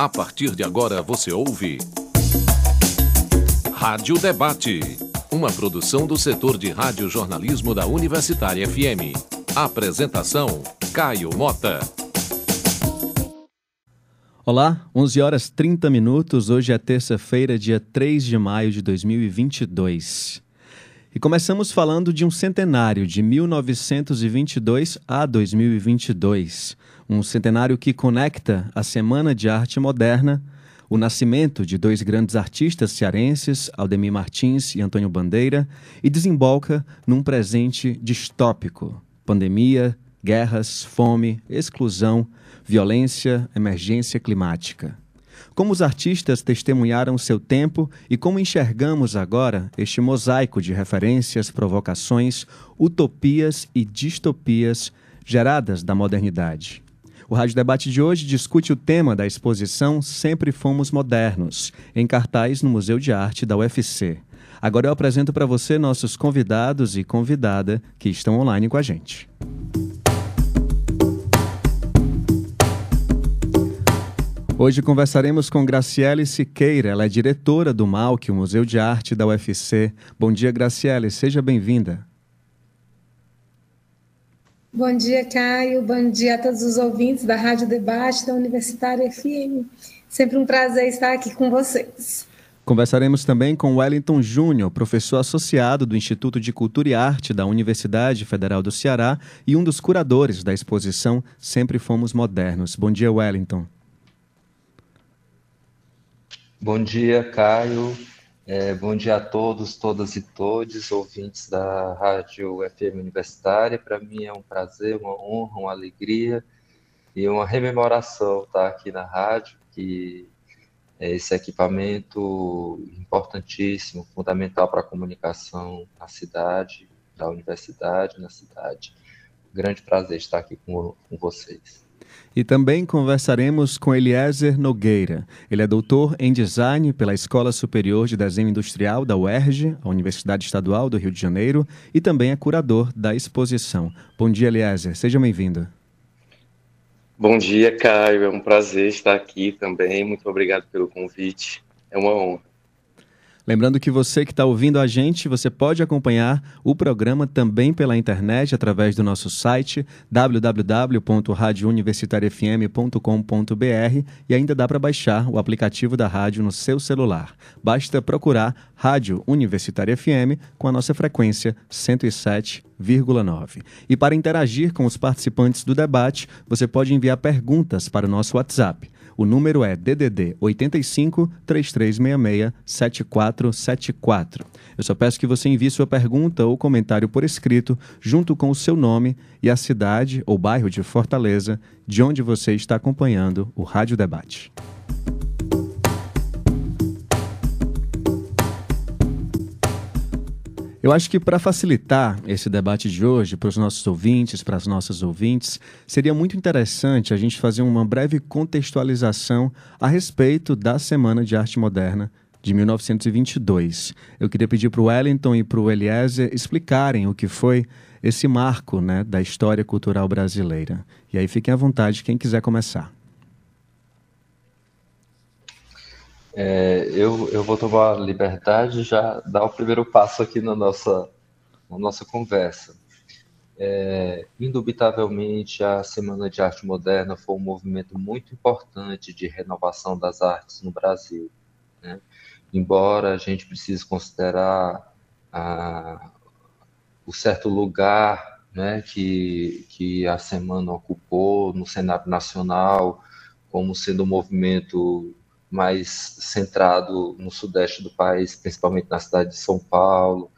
A partir de agora você ouve. Rádio Debate. Uma produção do setor de rádio-jornalismo da Universitária FM. Apresentação: Caio Mota. Olá, 11 horas 30 minutos. Hoje é terça-feira, dia 3 de maio de 2022. E começamos falando de um centenário de 1922 a 2022. Um centenário que conecta a Semana de Arte Moderna, o nascimento de dois grandes artistas cearenses, Aldemir Martins e Antônio Bandeira, e desemboca num presente distópico: pandemia, guerras, fome, exclusão, violência, emergência climática como os artistas testemunharam seu tempo e como enxergamos agora este mosaico de referências, provocações, utopias e distopias geradas da modernidade. O Rádio Debate de hoje discute o tema da exposição Sempre Fomos Modernos, em cartaz no Museu de Arte da UFC. Agora eu apresento para você nossos convidados e convidada que estão online com a gente. Hoje conversaremos com Graciele Siqueira, ela é diretora do MAUC, o Museu de Arte da UFC. Bom dia, Graciele, seja bem-vinda. Bom dia, Caio. Bom dia a todos os ouvintes da Rádio Debate da Universitária FM. Sempre um prazer estar aqui com vocês. Conversaremos também com Wellington Júnior, professor associado do Instituto de Cultura e Arte da Universidade Federal do Ceará e um dos curadores da exposição Sempre Fomos Modernos. Bom dia, Wellington. Bom dia, Caio. É, bom dia a todos, todas e todos, ouvintes da Rádio FM Universitária. Para mim é um prazer, uma honra, uma alegria e uma rememoração estar aqui na rádio, que é esse equipamento importantíssimo, fundamental para a comunicação na cidade, da universidade, na cidade. Grande prazer estar aqui com, com vocês. E também conversaremos com Eliezer Nogueira. Ele é doutor em design pela Escola Superior de Desenho Industrial da UERJ, a Universidade Estadual do Rio de Janeiro, e também é curador da exposição. Bom dia, Eliezer. Seja bem-vindo. Bom dia, Caio. É um prazer estar aqui também. Muito obrigado pelo convite. É uma honra. Lembrando que você que está ouvindo a gente, você pode acompanhar o programa também pela internet através do nosso site www.radiouniversitariafm.com.br e ainda dá para baixar o aplicativo da rádio no seu celular. Basta procurar Rádio Universitária FM com a nossa frequência 107,9. E para interagir com os participantes do debate, você pode enviar perguntas para o nosso WhatsApp o número é DDD 85 3366 7474. Eu só peço que você envie sua pergunta ou comentário por escrito, junto com o seu nome e a cidade ou bairro de Fortaleza, de onde você está acompanhando o Rádio Debate. Eu acho que para facilitar esse debate de hoje para os nossos ouvintes, para as nossas ouvintes, seria muito interessante a gente fazer uma breve contextualização a respeito da Semana de Arte Moderna de 1922. Eu queria pedir para o Wellington e para o Eliezer explicarem o que foi esse marco né, da história cultural brasileira. E aí fiquem à vontade, quem quiser começar. É, eu, eu vou tomar a liberdade de já dar o primeiro passo aqui na nossa, na nossa conversa. É, indubitavelmente, a Semana de Arte Moderna foi um movimento muito importante de renovação das artes no Brasil. Né? Embora a gente precise considerar o certo lugar né, que, que a semana ocupou no cenário nacional, como sendo um movimento mais centrado no sudeste do país, principalmente na cidade de São Paulo,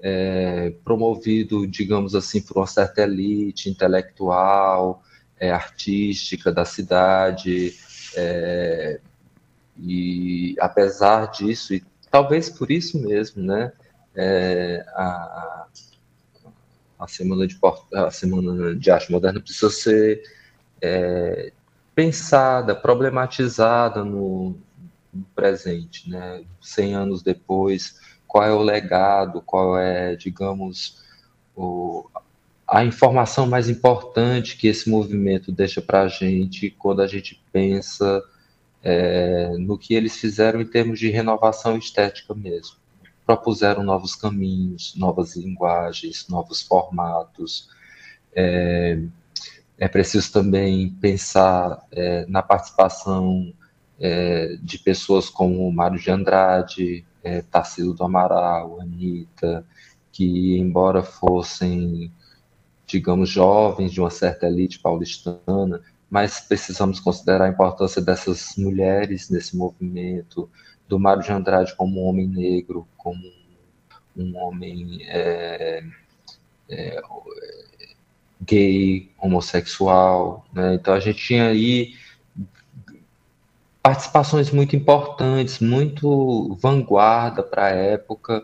é, promovido, digamos assim, por uma certa elite intelectual, é, artística da cidade, é, e apesar disso, e talvez por isso mesmo, né, é, a, a, semana de, a Semana de Arte Moderna precisa ser é, pensada, problematizada no, no presente, né? 100 anos depois, qual é o legado, qual é, digamos, o, a informação mais importante que esse movimento deixa para a gente quando a gente pensa é, no que eles fizeram em termos de renovação estética mesmo. Propuseram novos caminhos, novas linguagens, novos formatos. É, é preciso também pensar é, na participação é, de pessoas como Mário de Andrade, é, do Amaral, Anitta, que, embora fossem, digamos, jovens de uma certa elite paulistana, mas precisamos considerar a importância dessas mulheres nesse movimento, do Mário de Andrade como um homem negro, como um homem é, é, gay, homossexual. Né? Então a gente tinha aí participações muito importantes, muito vanguarda para a época,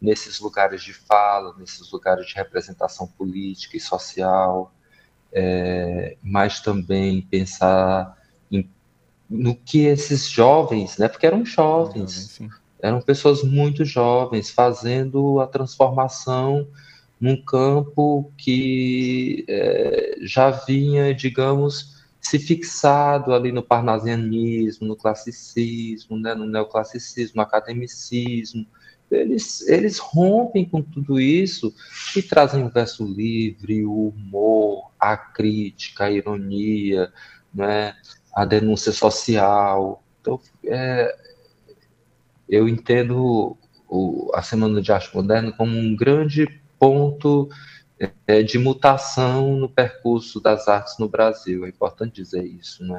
nesses lugares de fala, nesses lugares de representação política e social, é, mas também pensar em, no que esses jovens, né, porque eram jovens, eram pessoas muito jovens, fazendo a transformação num campo que é, já vinha, digamos, se fixado ali no parnasianismo, no classicismo, né, no neoclassicismo, no academicismo. Eles, eles rompem com tudo isso e trazem o verso livre, o humor, a crítica, a ironia, né, a denúncia social. Então, é, eu entendo o, a Semana de Arte Moderna como um grande ponto é, de mutação no percurso das artes no Brasil. É importante dizer isso, né?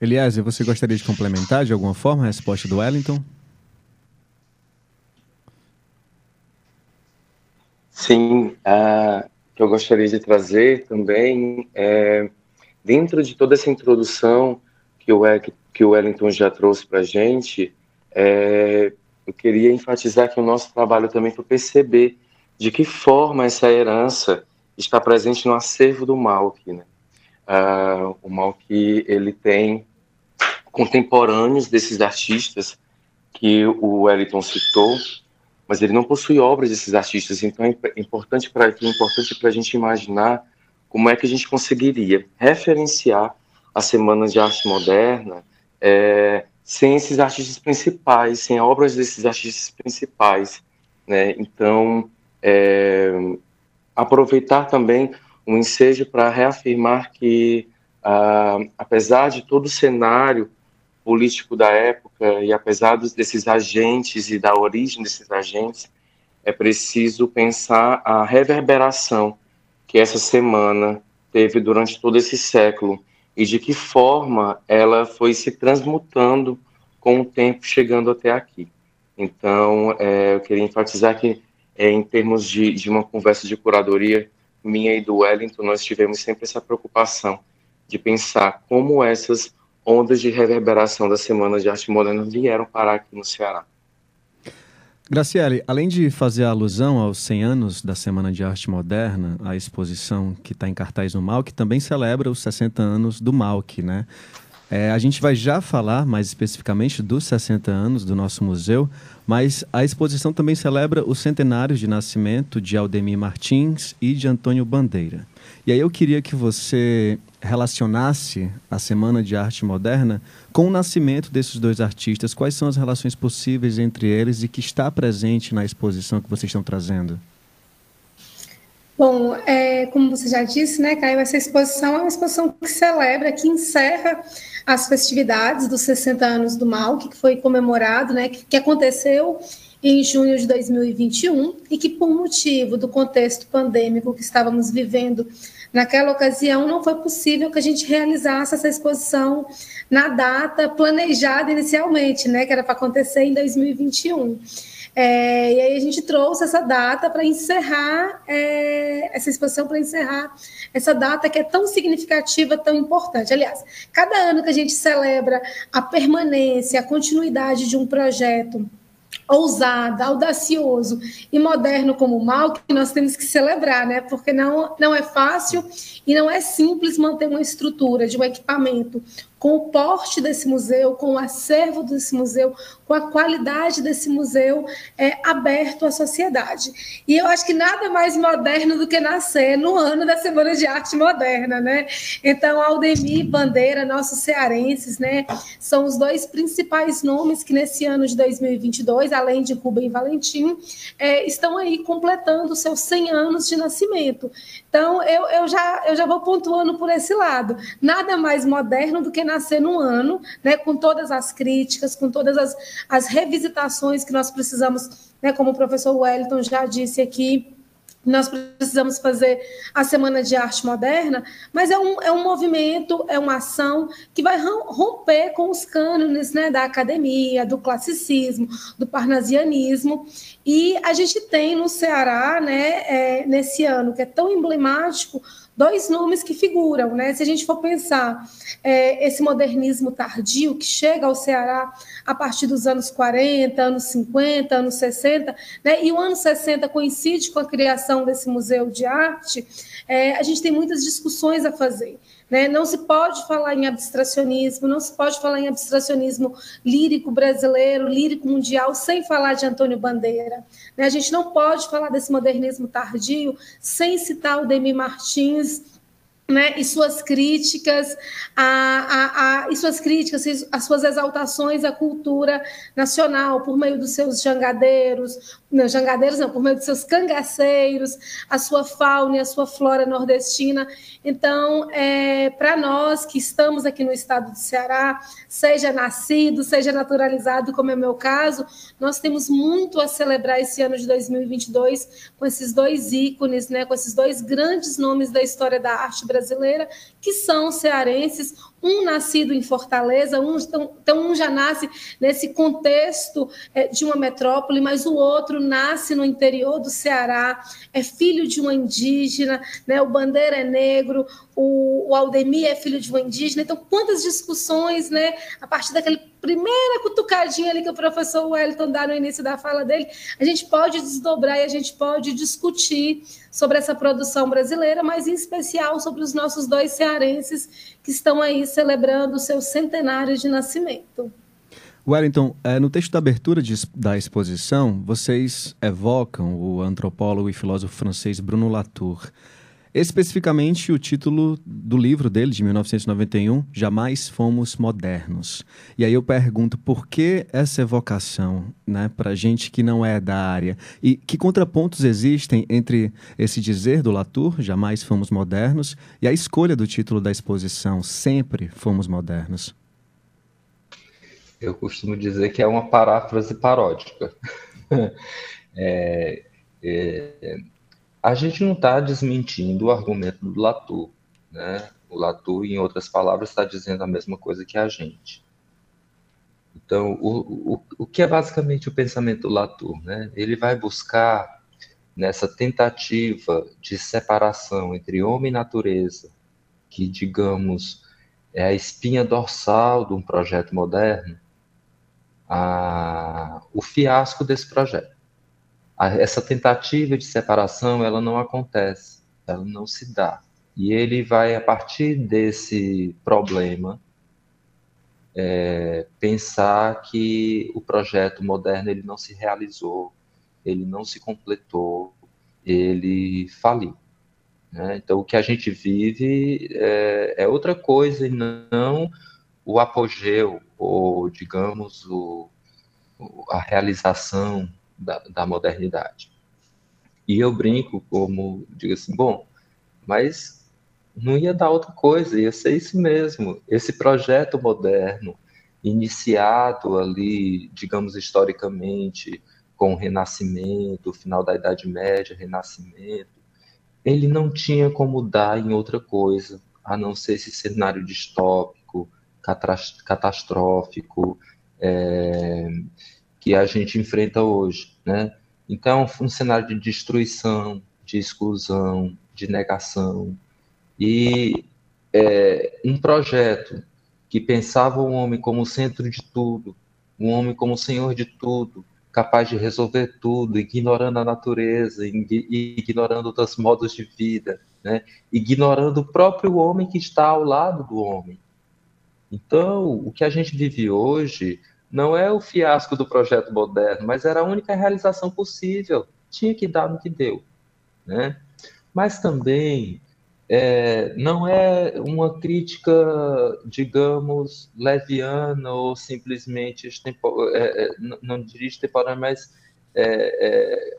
Eliezer, você gostaria de complementar de alguma forma a resposta do Wellington? Sim, uh, que eu gostaria de trazer também é, dentro de toda essa introdução que o, que o Wellington já trouxe para a gente, é, eu queria enfatizar que o nosso trabalho também foi perceber de que forma essa herança está presente no acervo do Malk, né? Uh, o Malk ele tem contemporâneos desses artistas que o Wellington citou, mas ele não possui obras desses artistas, então é importante para é importante para a gente imaginar como é que a gente conseguiria referenciar a Semana de Arte Moderna é, sem esses artistas principais, sem obras desses artistas principais, né? Então é, aproveitar também um ensejo para reafirmar que, ah, apesar de todo o cenário político da época e apesar desses agentes e da origem desses agentes, é preciso pensar a reverberação que essa semana teve durante todo esse século e de que forma ela foi se transmutando com o tempo chegando até aqui. Então, é, eu queria enfatizar que em termos de, de uma conversa de curadoria minha e do Wellington, nós tivemos sempre essa preocupação de pensar como essas ondas de reverberação da Semana de Arte Moderna vieram parar aqui no Ceará. Graciele, além de fazer alusão aos 100 anos da Semana de Arte Moderna, a exposição que está em cartaz no MAUC também celebra os 60 anos do MAUC, né? É, a gente vai já falar mais especificamente dos 60 anos do nosso museu, mas a exposição também celebra os centenários de nascimento de Aldemir Martins e de Antônio Bandeira. E aí eu queria que você relacionasse a Semana de Arte Moderna com o nascimento desses dois artistas. Quais são as relações possíveis entre eles e que está presente na exposição que vocês estão trazendo? Bom, é, como você já disse, né, Caio, essa exposição é uma exposição que celebra, que encerra as festividades dos 60 anos do MAL, que foi comemorado, né, que, que aconteceu em junho de 2021 e que, por motivo do contexto pandêmico que estávamos vivendo naquela ocasião, não foi possível que a gente realizasse essa exposição na data planejada inicialmente, né, que era para acontecer em 2021. É, e aí a gente trouxe essa data para encerrar é, essa exposição, para encerrar essa data que é tão significativa, tão importante. Aliás, cada ano que a gente celebra a permanência, a continuidade de um projeto ousado, audacioso e moderno como o mal, que nós temos que celebrar, né? Porque não, não é fácil e não é simples manter uma estrutura de um equipamento com o porte desse museu, com o acervo desse museu, com a qualidade desse museu é, aberto à sociedade. E eu acho que nada mais moderno do que nascer no ano da Semana de Arte Moderna, né? Então, Aldemir Bandeira, nossos cearenses, né, são os dois principais nomes que nesse ano de 2022, além de Rubem Valentim, é, estão aí completando seus 100 anos de nascimento. Então, eu, eu, já, eu já vou pontuando por esse lado. Nada mais moderno do que nascer num ano, né, com todas as críticas, com todas as, as revisitações que nós precisamos, né, como o professor Wellington já disse aqui, nós precisamos fazer a Semana de Arte Moderna, mas é um, é um movimento, é uma ação que vai romper com os cânones né, da academia, do classicismo, do parnasianismo. E a gente tem no Ceará, né, é, nesse ano, que é tão emblemático, dois nomes que figuram. Né? Se a gente for pensar é, esse modernismo tardio que chega ao Ceará a partir dos anos 40, anos 50, anos 60, né? e o ano 60 coincide com a criação desse museu de arte, é, a gente tem muitas discussões a fazer. Né? Não se pode falar em abstracionismo, não se pode falar em abstracionismo lírico brasileiro, lírico mundial, sem falar de Antônio Bandeira. Né? A gente não pode falar desse modernismo tardio sem citar o Demi Martins, né, e suas críticas, a, a, a, e suas críticas, as suas exaltações à cultura nacional por meio dos seus jangadeiros, não, jangadeiros não, por meio dos seus cangaceiros, a sua fauna e a sua flora nordestina. Então, é, para nós que estamos aqui no estado do Ceará, seja nascido, seja naturalizado, como é o meu caso, nós temos muito a celebrar esse ano de 2022 com esses dois ícones, né, com esses dois grandes nomes da história da arte brasileira, que são cearenses, um nascido em Fortaleza, um, então, um já nasce nesse contexto é, de uma metrópole, mas o outro nasce no interior do Ceará, é filho de uma indígena, né? o Bandeira é negro, o, o Aldemir é filho de uma indígena. Então, quantas discussões, né? A partir daquela primeira cutucadinha ali que o professor Wellington dá no início da fala dele, a gente pode desdobrar e a gente pode discutir sobre essa produção brasileira, mas em especial sobre os nossos dois cearenses que estão aí celebrando o seu centenário de nascimento. Wellington, é, no texto da abertura de, da exposição, vocês evocam o antropólogo e filósofo francês Bruno Latour. Especificamente o título do livro dele, de 1991, Jamais Fomos Modernos. E aí eu pergunto por que essa evocação né, para gente que não é da área? E que contrapontos existem entre esse dizer do Latour, Jamais Fomos Modernos, e a escolha do título da exposição, Sempre Fomos Modernos? Eu costumo dizer que é uma paráfrase paródica. é, é a gente não está desmentindo o argumento do Latour, né? O Latour, em outras palavras, está dizendo a mesma coisa que a gente. Então, o, o, o que é basicamente o pensamento do Latour? Né? Ele vai buscar, nessa tentativa de separação entre homem e natureza, que, digamos, é a espinha dorsal de um projeto moderno, a, o fiasco desse projeto essa tentativa de separação ela não acontece, ela não se dá. E ele vai, a partir desse problema, é, pensar que o projeto moderno ele não se realizou, ele não se completou, ele faliu. Né? Então, o que a gente vive é, é, outra coisa e não o apogeu, ou, digamos, o, a realização da, da modernidade. E eu brinco como, digo assim, bom, mas não ia dar outra coisa, ia ser isso mesmo. Esse projeto moderno, iniciado ali, digamos, historicamente, com o Renascimento, o final da Idade Média, Renascimento, ele não tinha como dar em outra coisa, a não ser esse cenário distópico, catastrófico, é, que a gente enfrenta hoje, né? Então, um cenário de destruição, de exclusão, de negação e é, um projeto que pensava o homem como centro de tudo, um homem como senhor de tudo, capaz de resolver tudo, ignorando a natureza, ignorando outros modos de vida, né? ignorando o próprio homem que está ao lado do homem. Então, o que a gente vive hoje não é o fiasco do projeto moderno, mas era a única realização possível. Tinha que dar no que deu. Né? Mas também é, não é uma crítica, digamos, leviana ou simplesmente é, é, não dirige temporária, mas é, é,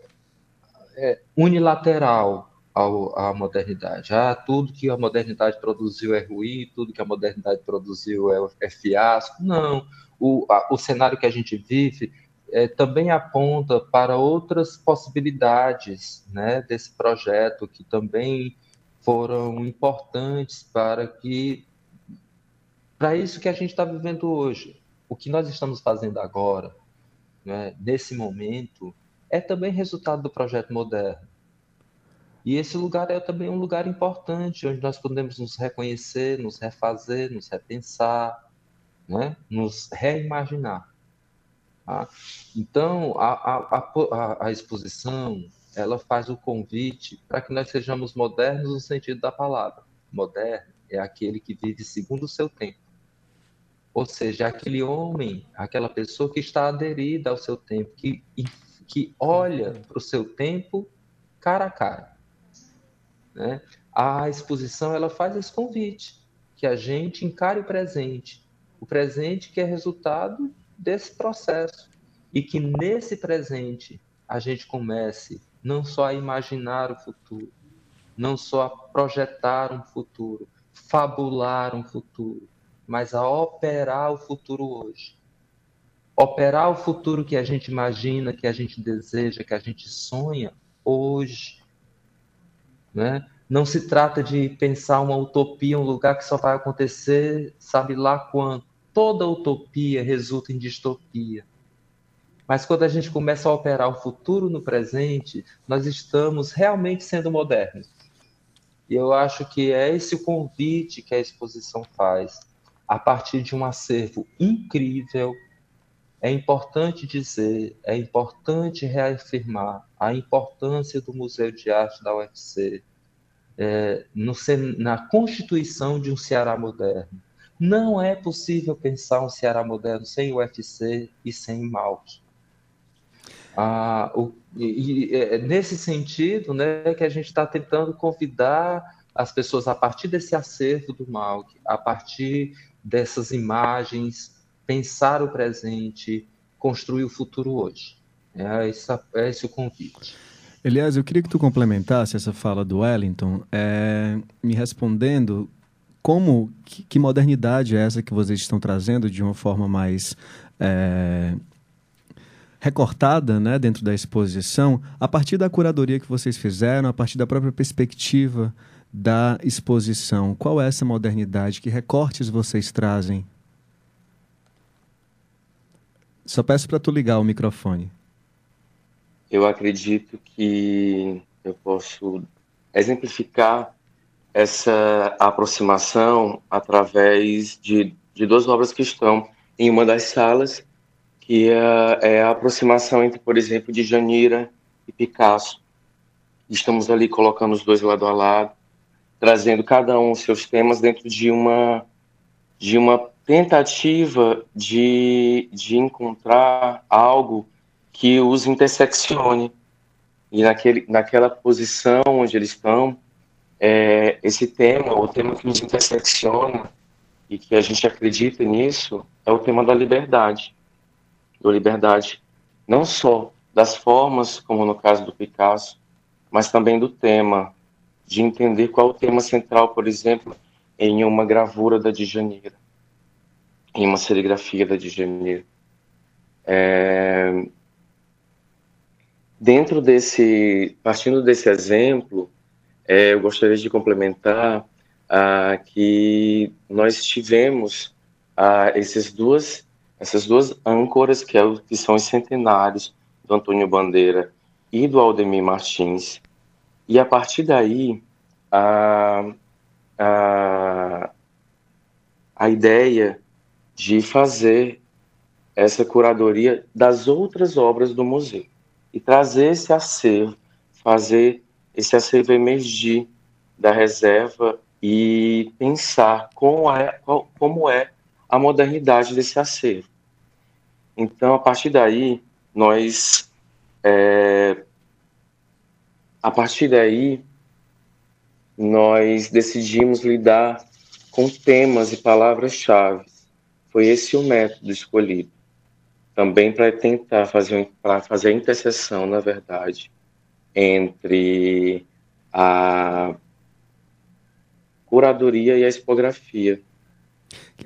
é, unilateral ao, à modernidade. Ah, tudo que a modernidade produziu é ruim, tudo que a modernidade produziu é, é fiasco. Não. O, a, o cenário que a gente vive é, também aponta para outras possibilidades né, desse projeto que também foram importantes para que para isso que a gente está vivendo hoje. O que nós estamos fazendo agora, né, nesse momento, é também resultado do projeto moderno. E esse lugar é também um lugar importante, onde nós podemos nos reconhecer, nos refazer, nos repensar, né? nos reimaginar. Tá? Então, a, a, a, a exposição, ela faz o convite para que nós sejamos modernos no sentido da palavra. Moderno é aquele que vive segundo o seu tempo. Ou seja, aquele homem, aquela pessoa que está aderida ao seu tempo, que, que olha para o seu tempo cara a cara. Né? A exposição ela faz esse convite, que a gente encare o presente, o presente que é resultado desse processo, e que nesse presente a gente comece não só a imaginar o futuro, não só a projetar um futuro, fabular um futuro, mas a operar o futuro hoje. Operar o futuro que a gente imagina, que a gente deseja, que a gente sonha hoje. Né? Não se trata de pensar uma utopia, um lugar que só vai acontecer, sabe lá quando. Toda utopia resulta em distopia. Mas quando a gente começa a operar o futuro no presente, nós estamos realmente sendo modernos. E eu acho que é esse o convite que a exposição faz. A partir de um acervo incrível, é importante dizer, é importante reafirmar a importância do Museu de Arte da UFC é, no, na constituição de um Ceará moderno. Não é possível pensar um Ceará moderno sem UFC e sem Malte. Ah, o, e, e, é nesse sentido né, que a gente está tentando convidar as pessoas a partir desse acervo do Malk, a partir dessas imagens, pensar o presente, construir o futuro hoje. É, essa, é esse o convite. Elias, eu queria que tu complementasse essa fala do Wellington, é, me respondendo como, que, que, modernidade é essa que vocês estão trazendo de uma forma mais é, recortada né, dentro da exposição, a partir da curadoria que vocês fizeram, a partir da própria perspectiva da exposição. Qual é essa modernidade? Que recortes vocês trazem? Só peço para tu ligar o microfone. Eu acredito que eu posso exemplificar essa aproximação através de, de duas obras que estão em uma das salas que é, é a aproximação entre, por exemplo, de Janira e Picasso. Estamos ali colocando os dois lado a lado, trazendo cada um os seus temas dentro de uma de uma tentativa de, de encontrar algo que os interseccione. E naquele, naquela posição onde eles estão, é, esse tema, o tema que nos intersecciona, e que a gente acredita nisso, é o tema da liberdade da liberdade, não só das formas, como no caso do Picasso, mas também do tema, de entender qual o tema central, por exemplo, em uma gravura da Djanira, em uma serigrafia da Djanira. É... Dentro desse, partindo desse exemplo, é, eu gostaria de complementar ah, que nós tivemos ah, essas duas essas duas âncoras, que, é, que são os centenários do Antônio Bandeira e do Aldemir Martins. E a partir daí, a, a, a ideia de fazer essa curadoria das outras obras do museu e trazer esse acervo, fazer esse acervo emergir da reserva e pensar como é, como é a modernidade desse acervo. Então, a partir daí, nós. É, a partir daí, nós decidimos lidar com temas e palavras-chave. Foi esse o método escolhido. Também para tentar fazer, fazer a interseção, na verdade, entre a curadoria e a expografia.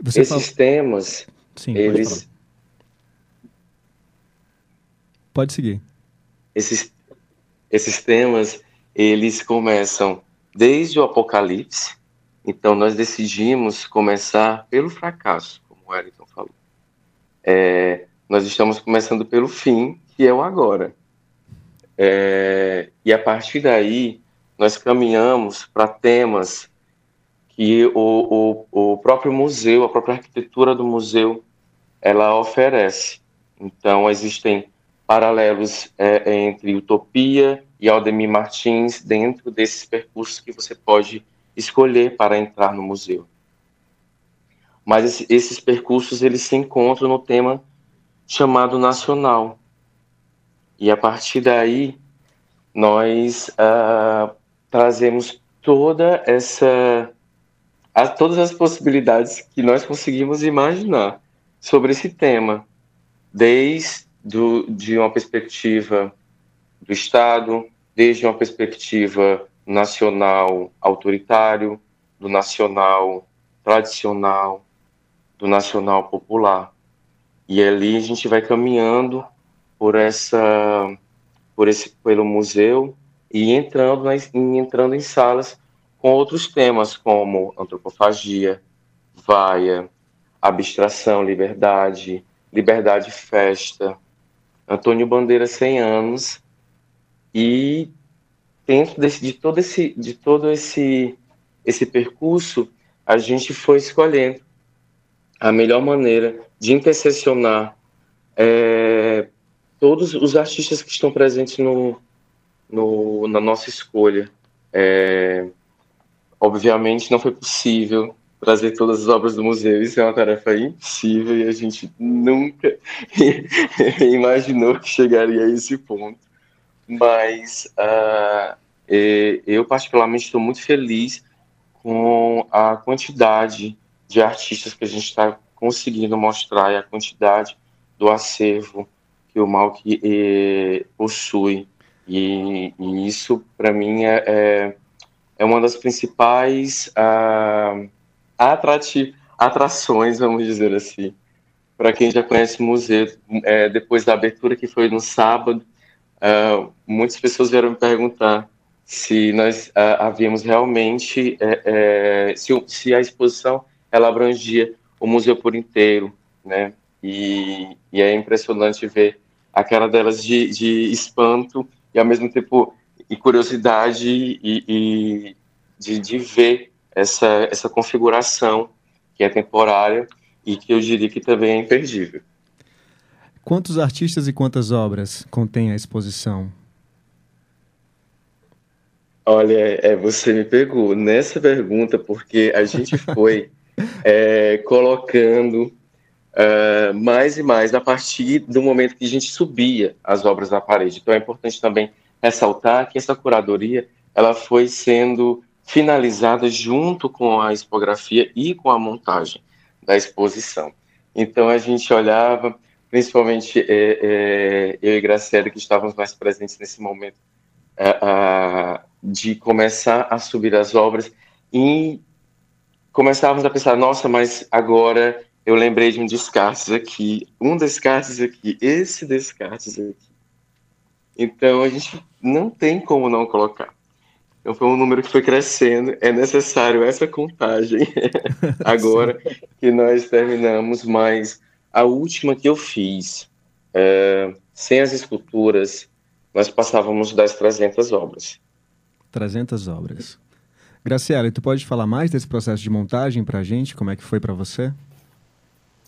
Você Esses fala... temas, Sim, eles... Pode, pode seguir. Esses, esses temas, eles começam desde o Apocalipse, então nós decidimos começar pelo fracasso, como o Wellington falou. É, nós estamos começando pelo fim, que é o agora. É, e a partir daí, nós caminhamos para temas que o, o, o próprio museu, a própria arquitetura do museu, ela oferece. Então, existem paralelos é, entre Utopia e Aldemir Martins dentro desses percursos que você pode escolher para entrar no museu. Mas esses percursos eles se encontram no tema chamado nacional. E a partir daí nós uh, trazemos toda essa a todas as possibilidades que nós conseguimos imaginar sobre esse tema, desde do, de uma perspectiva do Estado, desde uma perspectiva nacional autoritário, do nacional tradicional, do nacional popular. E ali a gente vai caminhando por essa por esse pelo museu e entrando nas, entrando em salas com outros temas como antropofagia, vaia, abstração, liberdade, liberdade festa, Antônio Bandeira 100 anos. E dentro desse, de todo esse de todo esse esse percurso a gente foi escolhendo a melhor maneira de intersecionar é, todos os artistas que estão presentes no, no na nossa escolha é, Obviamente não foi possível trazer todas as obras do museu, isso é uma tarefa impossível e a gente nunca imaginou que chegaria a esse ponto. Mas uh, eu, particularmente, estou muito feliz com a quantidade de artistas que a gente está conseguindo mostrar e a quantidade do acervo que o Malk eh, possui. E, e isso, para mim, é, é é uma das principais uh, atrações, vamos dizer assim. Para quem já conhece o museu, é, depois da abertura, que foi no sábado, uh, muitas pessoas vieram me perguntar se nós uh, havíamos realmente, é, é, se, se, a exposição ela abrangia o museu por inteiro, né? E, e é impressionante ver a cara delas de, de espanto e ao mesmo tempo e curiosidade e, e de, de, ver essa, essa configuração que é temporária e que eu diria que também é imperdível. Quantos artistas e quantas obras contém a exposição? Olha, é, você me pegou nessa pergunta porque a gente foi é, colocando uh, mais e mais a partir do momento que a gente subia as obras na parede. Então é importante também ressaltar que essa curadoria ela foi sendo finalizada junto com a expografia e com a montagem da exposição. Então a gente olhava, principalmente é, é, eu e Graciela, que estávamos mais presentes nesse momento, é, a, de começar a subir as obras e começávamos a pensar, nossa, mas agora eu lembrei de um descartes aqui, um descartes aqui, esse descartes aqui. Então a gente não tem como não colocar. Então foi um número que foi crescendo. É necessário essa contagem agora que nós terminamos, mas a última que eu fiz, é, sem as esculturas, nós passávamos das 300 obras. 300 obras. Graciela, tu pode falar mais desse processo de montagem para a gente? Como é que foi para você?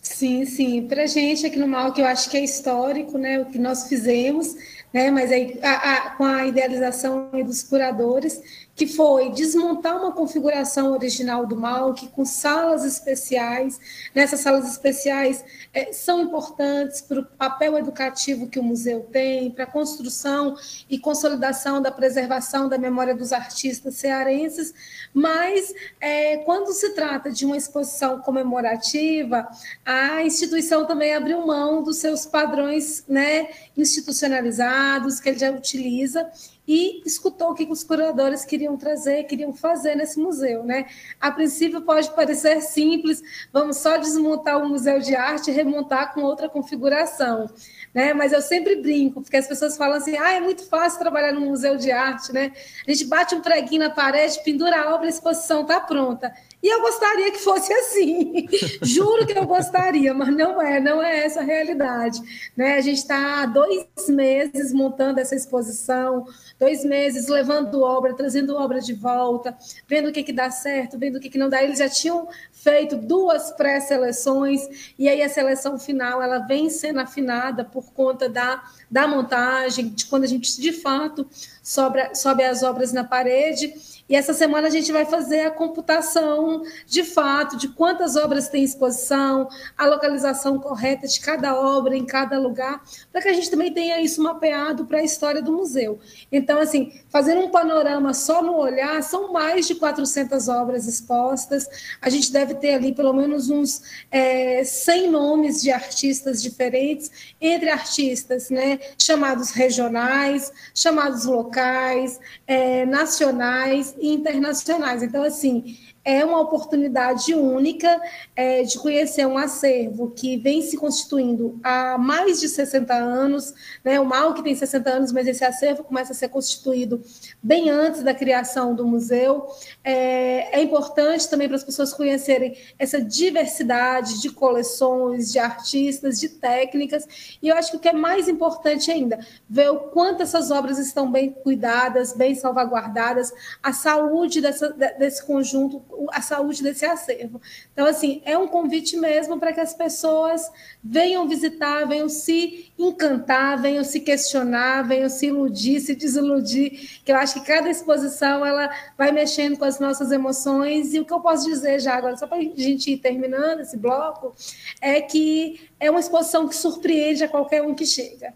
Sim, sim. Para a gente aqui no Mal, que eu acho que é histórico, né, o que nós fizemos, né, mas aí a, a, com a idealização dos curadores, que foi desmontar uma configuração original do MAUC com salas especiais. Nessas salas especiais é, são importantes para o papel educativo que o museu tem, para a construção e consolidação da preservação da memória dos artistas cearenses, mas é, quando se trata de uma exposição comemorativa, a instituição também abriu mão dos seus padrões né, institucionalizados que ele já utiliza e escutou o que os curadores queriam trazer, queriam fazer nesse museu, né? A princípio pode parecer simples, vamos só desmontar o museu de arte e remontar com outra configuração, né? Mas eu sempre brinco, porque as pessoas falam assim: "Ah, é muito fácil trabalhar no museu de arte, né? A gente bate um preguinho na parede, pendura a obra, a exposição está pronta". E eu gostaria que fosse assim. Juro que eu gostaria, mas não é, não é essa a realidade. Né? A gente está dois meses montando essa exposição, dois meses levando obra, trazendo obra de volta, vendo o que, que dá certo, vendo o que, que não dá. Eles já tinham feito duas pré-seleções, e aí a seleção final ela vem sendo afinada por conta da, da montagem, de quando a gente de fato sobe, sobe as obras na parede e essa semana a gente vai fazer a computação de fato de quantas obras tem exposição, a localização correta de cada obra em cada lugar, para que a gente também tenha isso mapeado para a história do museu. Então, assim, fazendo um panorama só no olhar, são mais de 400 obras expostas. A gente deve ter ali pelo menos uns é, 100 nomes de artistas diferentes, entre artistas né, chamados regionais, chamados locais, é, nacionais e internacionais. Então, assim, é uma oportunidade única é, de conhecer um acervo que vem se constituindo há mais de 60 anos, né? o mal que tem 60 anos, mas esse acervo começa a ser constituído bem antes da criação do museu. É, é importante também para as pessoas conhecerem essa diversidade de coleções, de artistas, de técnicas, e eu acho que o que é mais importante ainda, ver o quanto essas obras estão bem cuidadas, bem salvaguardadas, a saúde dessa, desse conjunto a saúde desse acervo. Então, assim, é um convite mesmo para que as pessoas venham visitar, venham se encantar, venham se questionar, venham se iludir, se desiludir, que eu acho que cada exposição ela vai mexendo com as nossas emoções, e o que eu posso dizer já agora, só para a gente ir terminando esse bloco, é que é uma exposição que surpreende a qualquer um que chega.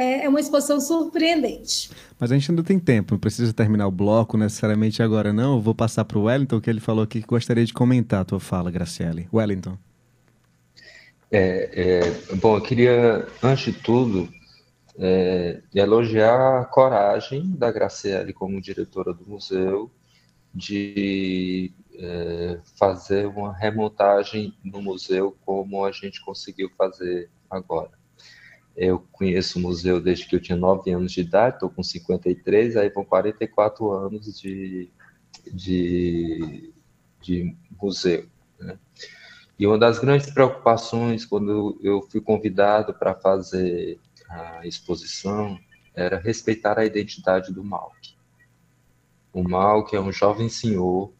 É, é uma exposição surpreendente. Mas a gente ainda tem tempo, não precisa terminar o bloco necessariamente agora, não. Eu vou passar para o Wellington, que ele falou aqui que gostaria de comentar a tua fala, Graciele. Wellington. É, é, bom, eu queria, antes de tudo, é, elogiar a coragem da Graciele como diretora do museu de é, fazer uma remontagem no museu como a gente conseguiu fazer agora. Eu conheço o museu desde que eu tinha 9 anos de idade, estou com 53, aí vão 44 anos de, de, de museu. Né? E uma das grandes preocupações quando eu fui convidado para fazer a exposição era respeitar a identidade do Malk. O Malk é um jovem senhor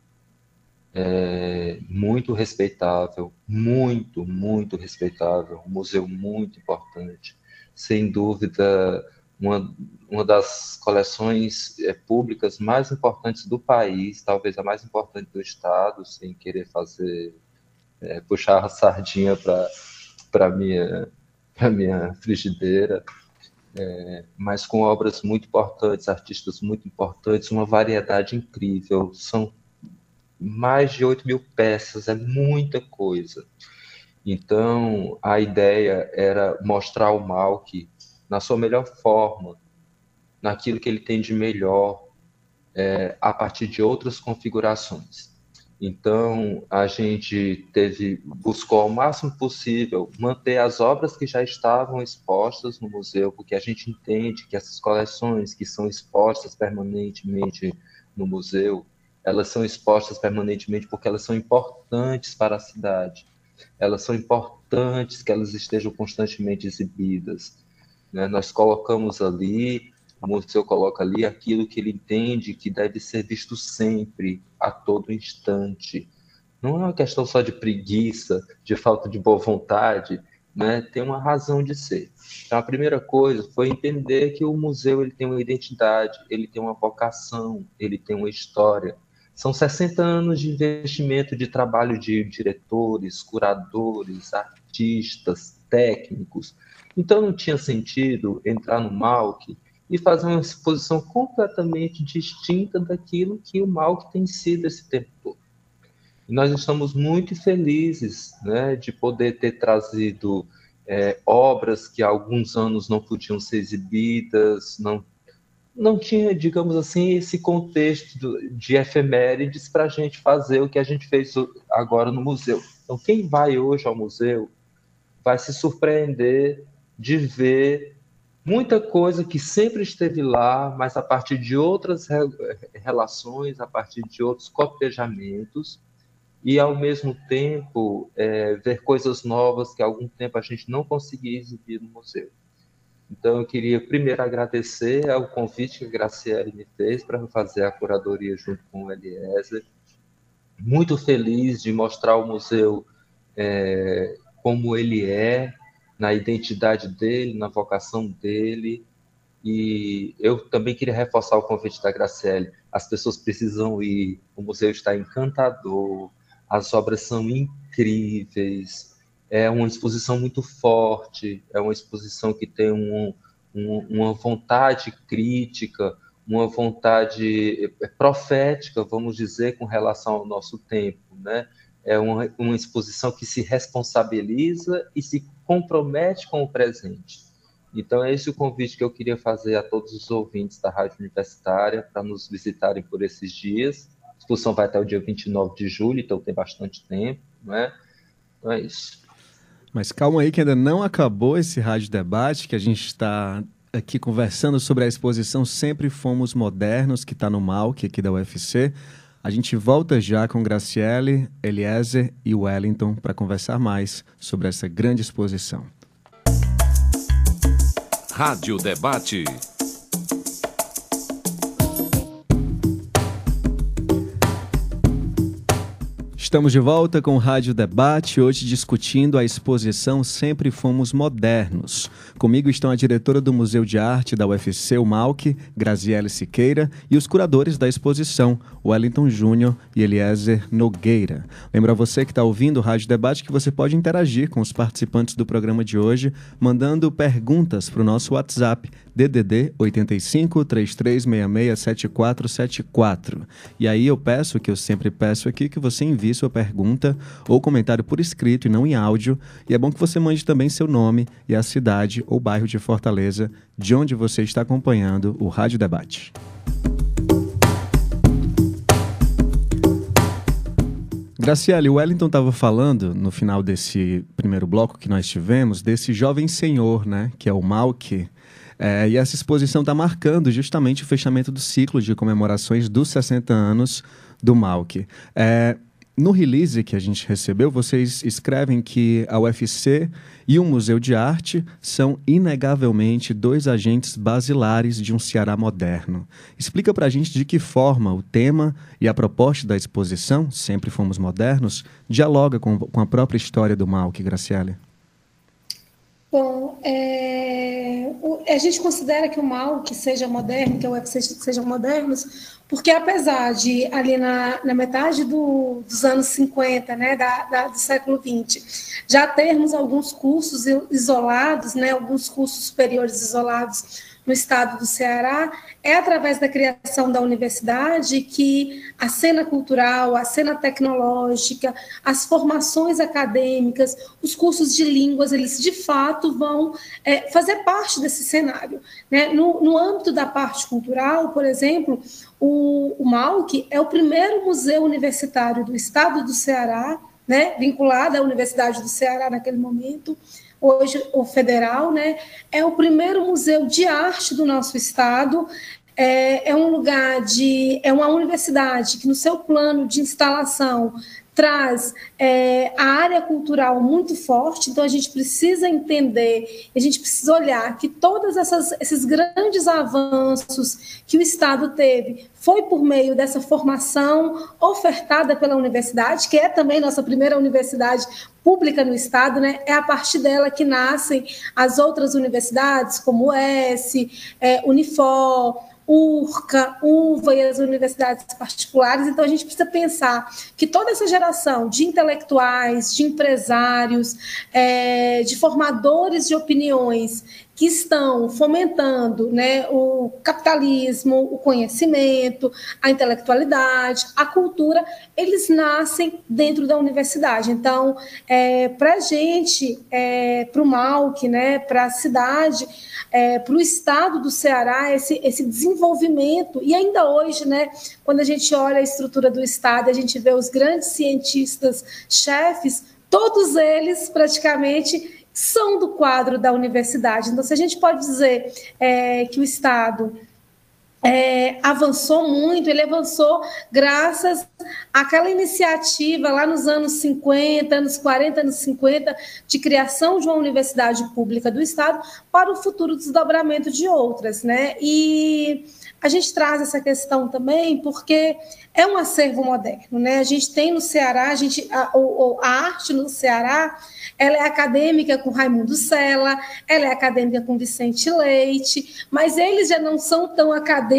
é, muito respeitável, muito, muito respeitável, um museu muito importante, sem dúvida, uma, uma das coleções é, públicas mais importantes do país, talvez a mais importante do Estado, sem querer fazer, é, puxar a sardinha para a minha, minha frigideira, é, mas com obras muito importantes, artistas muito importantes, uma variedade incrível. São mais de 8 mil peças, é muita coisa. Então, a ideia era mostrar o Malk na sua melhor forma, naquilo que ele tem de melhor, é, a partir de outras configurações. Então, a gente teve, buscou ao máximo possível manter as obras que já estavam expostas no museu, porque a gente entende que essas coleções que são expostas permanentemente no museu, elas são expostas permanentemente porque elas são importantes para a cidade elas são importantes que elas estejam constantemente exibidas. Né? Nós colocamos ali, o museu coloca ali aquilo que ele entende que deve ser visto sempre, a todo instante. Não é uma questão só de preguiça, de falta de boa vontade, né, tem uma razão de ser. Então, a primeira coisa foi entender que o museu ele tem uma identidade, ele tem uma vocação, ele tem uma história. São 60 anos de investimento de trabalho de diretores, curadores, artistas, técnicos. Então, não tinha sentido entrar no MAUC e fazer uma exposição completamente distinta daquilo que o Malk tem sido esse tempo todo. E nós estamos muito felizes né, de poder ter trazido é, obras que há alguns anos não podiam ser exibidas, não, não tinha, digamos assim, esse contexto de efemérides para a gente fazer o que a gente fez agora no museu. Então, quem vai hoje ao museu vai se surpreender de ver muita coisa que sempre esteve lá, mas a partir de outras relações, a partir de outros copejamentos, e ao mesmo tempo é, ver coisas novas que há algum tempo a gente não conseguia exibir no museu. Então, eu queria primeiro agradecer ao convite que a Graciele me fez para fazer a curadoria junto com o Eliezer. Muito feliz de mostrar o museu é, como ele é, na identidade dele, na vocação dele. E eu também queria reforçar o convite da Graciele. As pessoas precisam ir, o museu está encantador, as obras são incríveis, é uma exposição muito forte, é uma exposição que tem um, um, uma vontade crítica, uma vontade profética, vamos dizer, com relação ao nosso tempo, né? É uma, uma exposição que se responsabiliza e se compromete com o presente. Então, é esse o convite que eu queria fazer a todos os ouvintes da Rádio Universitária para nos visitarem por esses dias. A exposição vai até o dia 29 de julho, então tem bastante tempo, não é? Então é isso. Mas calma aí que ainda não acabou esse rádio debate, que a gente está aqui conversando sobre a exposição Sempre Fomos Modernos, que está no MAUC aqui da UFC. A gente volta já com Graciele, Eliezer e Wellington para conversar mais sobre essa grande exposição. Rádio Debate. Estamos de volta com o Rádio Debate, hoje discutindo a exposição Sempre Fomos Modernos. Comigo estão a diretora do Museu de Arte da UFC, o Malk, Graziele Siqueira, e os curadores da exposição, Wellington Júnior e Eliezer Nogueira. Lembra você que está ouvindo o Rádio Debate que você pode interagir com os participantes do programa de hoje, mandando perguntas para o nosso WhatsApp, DDD 85 3366 7474. E aí eu peço, que eu sempre peço aqui, que você envie sua pergunta ou comentário por escrito e não em áudio. E é bom que você mande também seu nome e a cidade ou bairro de Fortaleza de onde você está acompanhando o Rádio Debate. Graciele, o Wellington estava falando no final desse primeiro bloco que nós tivemos desse jovem senhor, né, que é o Malk, é, e essa exposição está marcando justamente o fechamento do ciclo de comemorações dos 60 anos do Malk. É, no release que a gente recebeu, vocês escrevem que a UFC e o Museu de Arte são inegavelmente dois agentes basilares de um Ceará moderno. Explica para a gente de que forma o tema e a proposta da exposição, Sempre Fomos Modernos, dialoga com, com a própria história do Malk, Graciele. Bom, é, a gente considera que o mal que seja moderno, que a UFC sejam modernos, porque apesar de ali na, na metade do, dos anos 50, né, da, da, do século 20, já termos alguns cursos isolados, né, alguns cursos superiores isolados no estado do Ceará, é através da criação da universidade que a cena cultural, a cena tecnológica, as formações acadêmicas, os cursos de línguas, eles de fato vão é, fazer parte desse cenário. Né? No, no âmbito da parte cultural, por exemplo, o, o MAUC é o primeiro museu universitário do estado do Ceará, né, vinculado à Universidade do Ceará naquele momento, hoje o federal, né, é o primeiro museu de arte do nosso estado. É, é um lugar de, é uma universidade que no seu plano de instalação traz é, a área cultural muito forte, então a gente precisa entender, a gente precisa olhar que todos esses grandes avanços que o Estado teve foi por meio dessa formação ofertada pela universidade, que é também nossa primeira universidade pública no Estado, né? É a partir dela que nascem as outras universidades, como o S, é, Unifor, URCA, UVA e as universidades particulares. Então, a gente precisa pensar que toda essa geração de intelectuais, de empresários, é, de formadores de opiniões que estão fomentando né, o capitalismo, o conhecimento, a intelectualidade, a cultura, eles nascem dentro da universidade. Então, é, para a gente, é, para o MAUC, né, para a cidade, é, para o estado do Ceará, esse, esse desenvolvimento, e ainda hoje, né, quando a gente olha a estrutura do estado, a gente vê os grandes cientistas, chefes, todos eles praticamente são do quadro da universidade. Então, se a gente pode dizer é, que o Estado é, avançou muito, ele avançou graças àquela iniciativa lá nos anos 50, anos 40, anos 50, de criação de uma universidade pública do Estado para o futuro desdobramento de outras. Né? E a gente traz essa questão também porque é um acervo moderno. Né? A gente tem no Ceará, a, gente, a, a arte no Ceará ela é acadêmica com Raimundo Sela, ela é acadêmica com Vicente Leite, mas eles já não são tão acadêmicos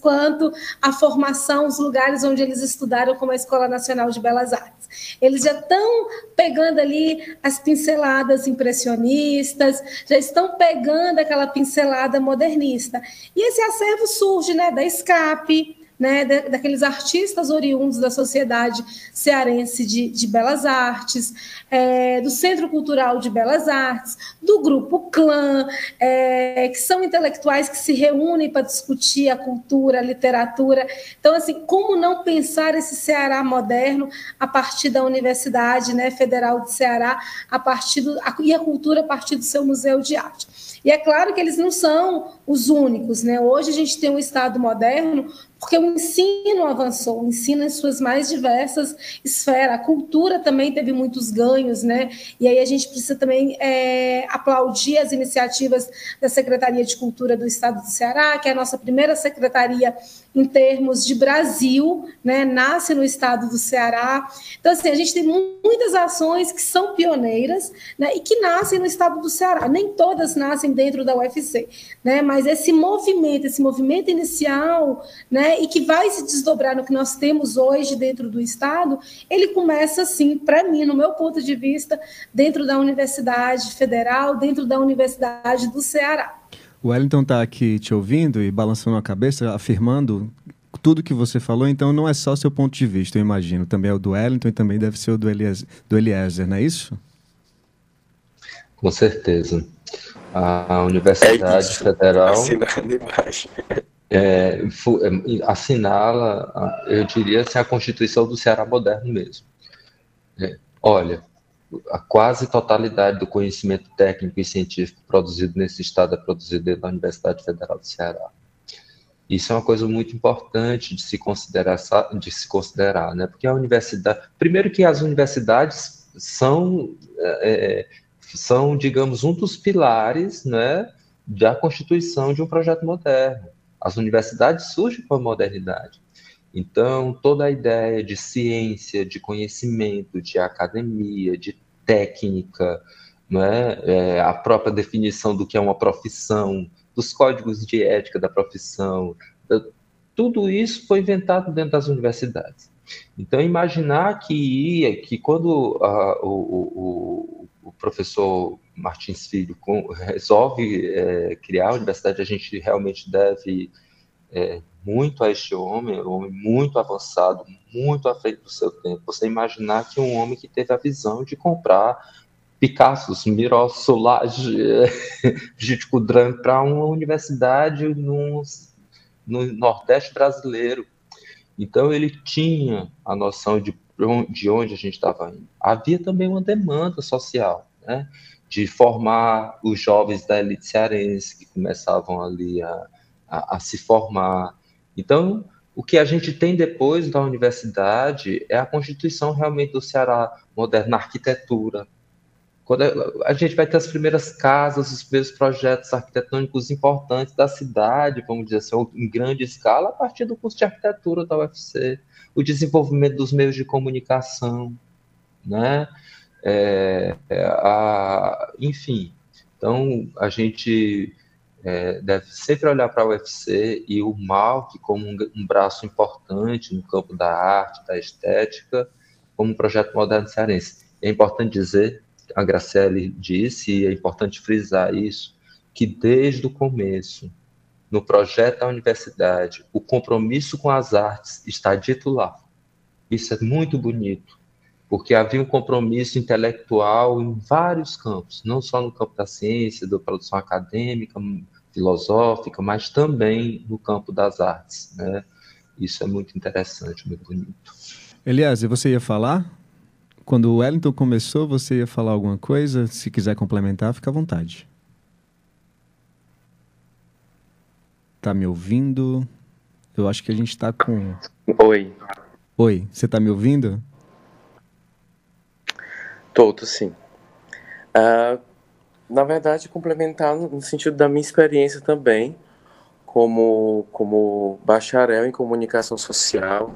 quanto a formação, os lugares onde eles estudaram, como a Escola Nacional de Belas Artes. Eles já estão pegando ali as pinceladas impressionistas, já estão pegando aquela pincelada modernista. E esse acervo surge né, da Escape, né, daqueles artistas oriundos da sociedade cearense de, de belas artes, é, do Centro Cultural de Belas Artes, do Grupo Clã, é, que são intelectuais que se reúnem para discutir a cultura, a literatura. Então, assim, como não pensar esse Ceará moderno a partir da Universidade né, Federal de Ceará, a partir do, a, e a cultura a partir do seu Museu de Arte? E é claro que eles não são os únicos, né? Hoje a gente tem um Estado moderno porque o ensino avançou, o ensino em suas mais diversas esferas, a cultura também teve muitos ganhos, né? E aí a gente precisa também é, aplaudir as iniciativas da Secretaria de Cultura do Estado do Ceará, que é a nossa primeira secretaria em termos de Brasil, né? Nasce no Estado do Ceará. Então, assim, a gente tem muitas ações que são pioneiras, né? E que nascem no Estado do Ceará. Nem todas nascem dentro da UFC, né? Mas esse movimento, esse movimento inicial, né? e que vai se desdobrar no que nós temos hoje dentro do Estado, ele começa assim, para mim, no meu ponto de vista, dentro da Universidade Federal, dentro da Universidade do Ceará. O Wellington está aqui te ouvindo e balançando a cabeça, afirmando tudo que você falou, então não é só seu ponto de vista, eu imagino. Também é o do Wellington e também deve ser o do Eliezer, do Eliezer não é isso? Com certeza. A Universidade é Federal. Assinando embaixo é, é assinala, eu diria, assim, a Constituição do Ceará moderno mesmo. É, olha, a quase totalidade do conhecimento técnico e científico produzido nesse estado é produzido dentro da Universidade Federal do Ceará. Isso é uma coisa muito importante de se considerar, de se considerar, né? Porque a universidade, primeiro que as universidades são, é, é são, digamos, um dos pilares, né, da constituição de um projeto moderno. As universidades surgem com a modernidade. Então, toda a ideia de ciência, de conhecimento, de academia, de técnica, é? É, a própria definição do que é uma profissão, dos códigos de ética da profissão, tudo isso foi inventado dentro das universidades. Então, imaginar que que quando o, o, o, professor Martins Filho com, resolve é, criar a universidade, a gente realmente deve é, muito a este homem, um homem muito avançado, muito à frente do seu tempo. Você imaginar que um homem que teve a visão de comprar Picassos, Miró, Solage, Gite Kudran para uma universidade no, no Nordeste brasileiro. Então ele tinha a noção de, de onde a gente estava indo. Havia também uma demanda social, né? de formar os jovens da elite cearense que começavam ali a, a, a se formar. Então, o que a gente tem depois da universidade é a constituição realmente do Ceará moderno na arquitetura. Quando a gente vai ter as primeiras casas, os primeiros projetos arquitetônicos importantes da cidade, vamos dizer assim, em grande escala, a partir do curso de arquitetura da UFC, o desenvolvimento dos meios de comunicação, né? É, é a, enfim, então a gente é, deve sempre olhar para a UFC e o MALC como um, um, braço importante no campo da arte, da estética, como um projeto moderno cearense. É importante dizer, a Graciele disse, e é importante frisar isso, que desde o começo, no projeto da universidade, o compromisso com as artes está dito lá. Isso é muito bonito, porque havia um compromisso intelectual em vários campos, não só no campo da ciência, da produção acadêmica, filosófica, mas também no campo das artes. Né? Isso é muito interessante, muito bonito. Elias, você ia falar? Quando o Wellington começou, você ia falar alguma coisa? Se quiser complementar, fica à vontade. Tá me ouvindo? Eu acho que a gente está com. Oi. Oi, você está me ouvindo? Todo, sim. Uh, na verdade, complementar no sentido da minha experiência também, como, como bacharel em comunicação social,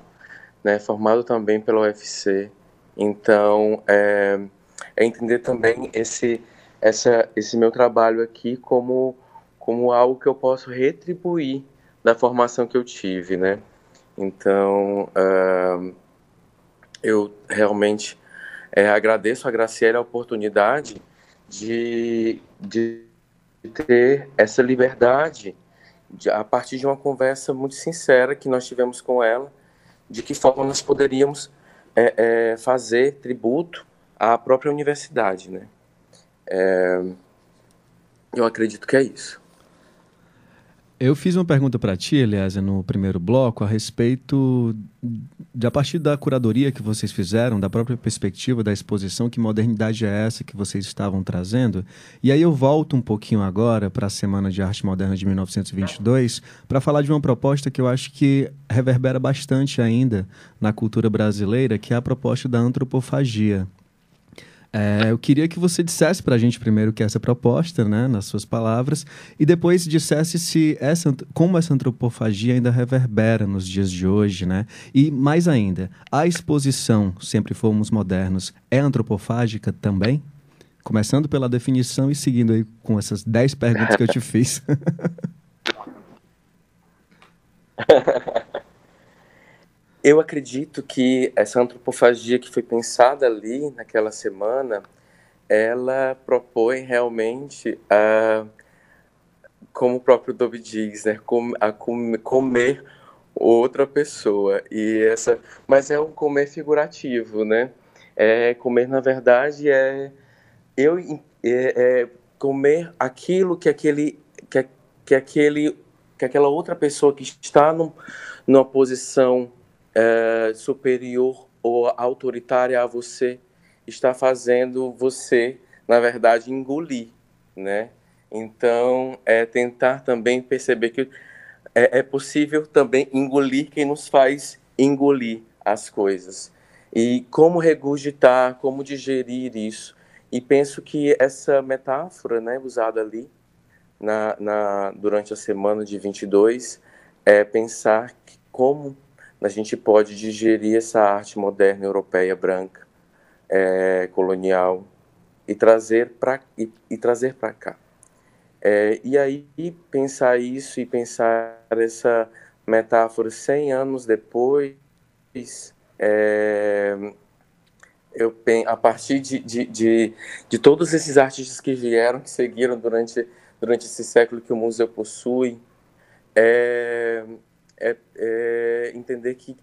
né, formado também pela UFC. Então, é, é entender também esse, essa, esse meu trabalho aqui como, como algo que eu posso retribuir da formação que eu tive, né? Então, uh, eu realmente é, agradeço a Graciela a oportunidade de, de ter essa liberdade de, a partir de uma conversa muito sincera que nós tivemos com ela, de que forma nós poderíamos é, é, fazer tributo à própria universidade, né? É, eu acredito que é isso. Eu fiz uma pergunta para ti, aliás, no primeiro bloco, a respeito de a partir da curadoria que vocês fizeram, da própria perspectiva da exposição, que modernidade é essa que vocês estavam trazendo? E aí eu volto um pouquinho agora para a Semana de Arte Moderna de 1922 para falar de uma proposta que eu acho que reverbera bastante ainda na cultura brasileira, que é a proposta da antropofagia. É, eu queria que você dissesse para a gente primeiro o que é essa proposta, né, nas suas palavras, e depois dissesse se essa, como essa antropofagia ainda reverbera nos dias de hoje, né? E mais ainda, a exposição Sempre Fomos Modernos é antropofágica também? Começando pela definição e seguindo aí com essas 10 perguntas que eu te fiz. Eu acredito que essa antropofagia que foi pensada ali naquela semana, ela propõe realmente a, como o próprio Dobby diz, né, a comer outra pessoa e essa, mas é um comer figurativo, né? É comer na verdade é eu é, é comer aquilo que aquele que, que aquele que aquela outra pessoa que está numa posição é, superior ou autoritária a você está fazendo você, na verdade, engolir, né? Então, é tentar também perceber que é, é possível também engolir quem nos faz engolir as coisas. E como regurgitar, como digerir isso. E penso que essa metáfora né, usada ali na, na, durante a semana de 22 é pensar que como a gente pode digerir essa arte moderna europeia branca, é, colonial e trazer para e, e, trazer para cá. É, e aí pensar isso e pensar essa metáfora 100 anos depois, é, eu a partir de, de, de, de, todos esses artistas que vieram, que seguiram durante, durante esse século que o museu possui, é, é, é entender que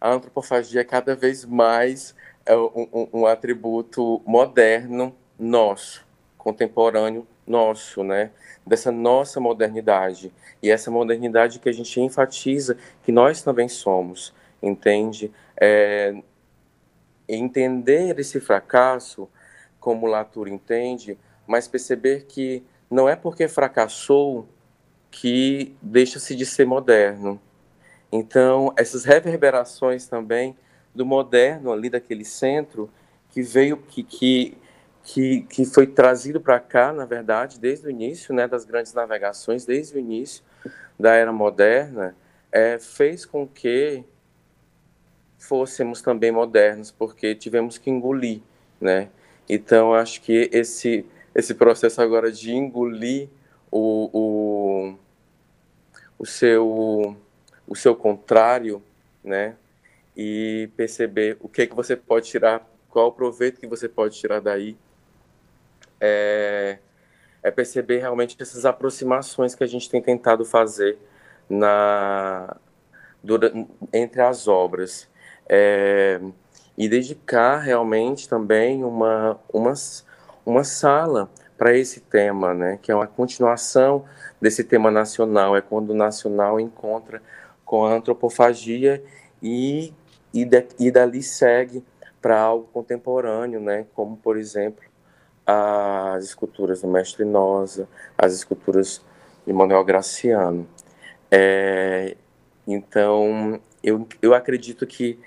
a antropofagia é cada vez mais é um, um, um, atributo moderno nosso, contemporâneo nosso, né? Dessa nossa modernidade. E essa modernidade que a gente enfatiza que nós também somos, entende? É, entender esse fracasso, como Latour entende, mas perceber que não é porque fracassou que deixa-se de ser moderno, Então, essas reverberações também do moderno ali daquele centro que veio que que que, que foi trazido para cá, na verdade, desde o início, né, das grandes navegações, desde o início da era moderna, é, fez com que fôssemos também modernos, porque tivemos que engolir, né? Então, acho que esse esse processo agora de engolir o, o, o seu o seu contrário, né? E perceber o que é que você pode tirar, qual o proveito que você pode tirar daí. É, é perceber realmente essas aproximações que a gente tem tentado fazer na durante, entre as obras. É, e dedicar realmente também uma, uma, uma sala para esse tema, né, que é uma continuação desse tema nacional, é quando o nacional encontra com a antropofagia e, e, de, e dali segue para algo contemporâneo, né, como, por exemplo, as esculturas do Mestre Nosa, as esculturas de Manuel Graciano. É, então, eu, eu acredito que